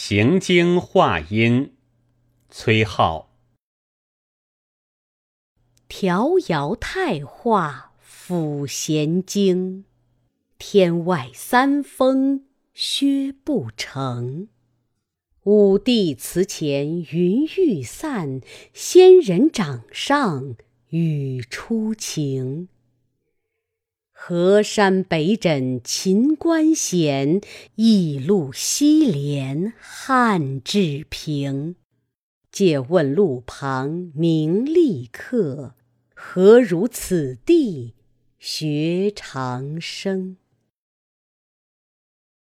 行经化音，崔颢。迢遥太化抚弦经，天外三峰薛不成。五帝祠前云欲散，仙人掌上雨初晴。河山北枕秦关险，驿路西连汉志平。借问路旁名利客，何如此地学长生？